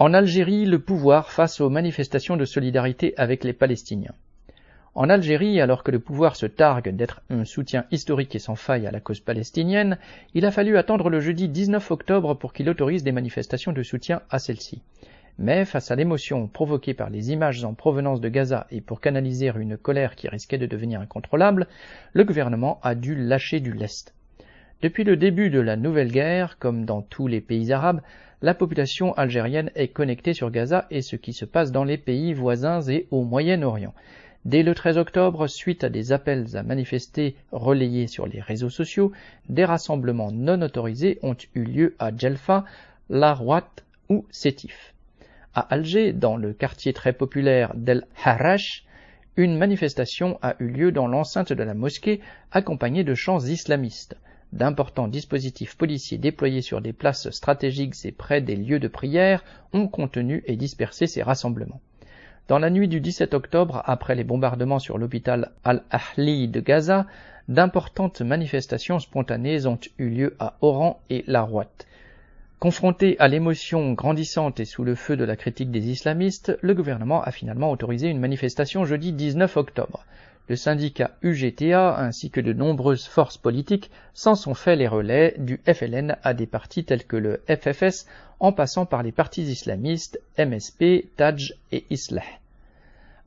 En Algérie, le pouvoir face aux manifestations de solidarité avec les Palestiniens. En Algérie, alors que le pouvoir se targue d'être un soutien historique et sans faille à la cause palestinienne, il a fallu attendre le jeudi 19 octobre pour qu'il autorise des manifestations de soutien à celle-ci. Mais face à l'émotion provoquée par les images en provenance de Gaza et pour canaliser une colère qui risquait de devenir incontrôlable, le gouvernement a dû lâcher du lest. Depuis le début de la nouvelle guerre, comme dans tous les pays arabes, la population algérienne est connectée sur Gaza et ce qui se passe dans les pays voisins et au Moyen-Orient. Dès le 13 octobre, suite à des appels à manifester relayés sur les réseaux sociaux, des rassemblements non autorisés ont eu lieu à Djelfa, Larouat ou Sétif. À Alger, dans le quartier très populaire d'El Harash, une manifestation a eu lieu dans l'enceinte de la mosquée accompagnée de chants islamistes. D'importants dispositifs policiers déployés sur des places stratégiques et près des lieux de prière ont contenu et dispersé ces rassemblements. Dans la nuit du 17 octobre, après les bombardements sur l'hôpital Al-Ahli de Gaza, d'importantes manifestations spontanées ont eu lieu à Oran et Larouat. Confronté à l'émotion grandissante et sous le feu de la critique des islamistes, le gouvernement a finalement autorisé une manifestation jeudi 19 octobre. Le syndicat UGTA ainsi que de nombreuses forces politiques s'en sont fait les relais du FLN à des partis tels que le FFS en passant par les partis islamistes MSP, Taj et Islah.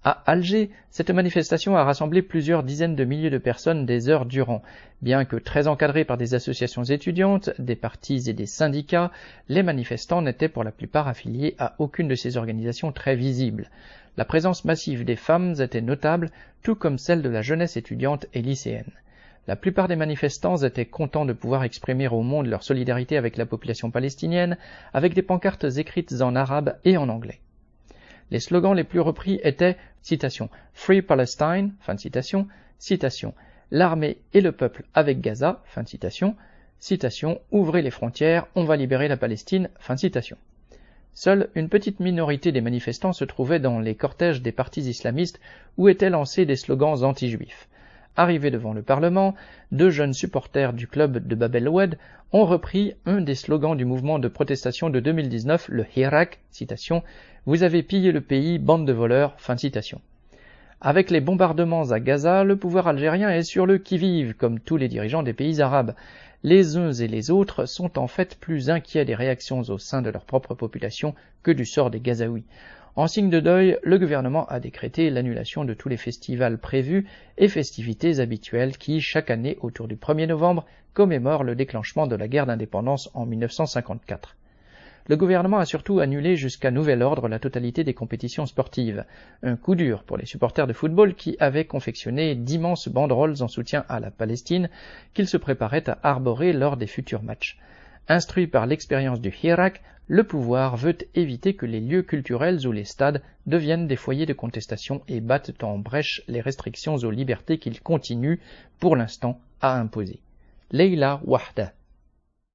À Alger, cette manifestation a rassemblé plusieurs dizaines de milliers de personnes des heures durant. Bien que très encadrés par des associations étudiantes, des partis et des syndicats, les manifestants n'étaient pour la plupart affiliés à aucune de ces organisations très visibles. La présence massive des femmes était notable, tout comme celle de la jeunesse étudiante et lycéenne. La plupart des manifestants étaient contents de pouvoir exprimer au monde leur solidarité avec la population palestinienne, avec des pancartes écrites en arabe et en anglais. Les slogans les plus repris étaient Free Palestine, fin de citation, L'armée et le peuple avec Gaza, fin de citation, citation Ouvrez les frontières, on va libérer la Palestine, fin de citation. Seule une petite minorité des manifestants se trouvait dans les cortèges des partis islamistes où étaient lancés des slogans anti-juifs. Arrivés devant le Parlement, deux jeunes supporters du club de Bab el-Oued ont repris un des slogans du mouvement de protestation de 2019, le Hirak, citation, Vous avez pillé le pays, bande de voleurs, fin citation. Avec les bombardements à Gaza, le pouvoir algérien est sur le qui-vive, comme tous les dirigeants des pays arabes. Les uns et les autres sont en fait plus inquiets des réactions au sein de leur propre population que du sort des Gazaouis. En signe de deuil, le gouvernement a décrété l'annulation de tous les festivals prévus et festivités habituelles qui, chaque année autour du 1er novembre, commémorent le déclenchement de la guerre d'indépendance en 1954. Le gouvernement a surtout annulé jusqu'à nouvel ordre la totalité des compétitions sportives, un coup dur pour les supporters de football qui avaient confectionné d'immenses banderoles en soutien à la Palestine qu'ils se préparaient à arborer lors des futurs matchs. Instruit par l'expérience du Hirak, le pouvoir veut éviter que les lieux culturels ou les stades deviennent des foyers de contestation et battent en brèche les restrictions aux libertés qu'il continue, pour l'instant, à imposer. Leila Wahda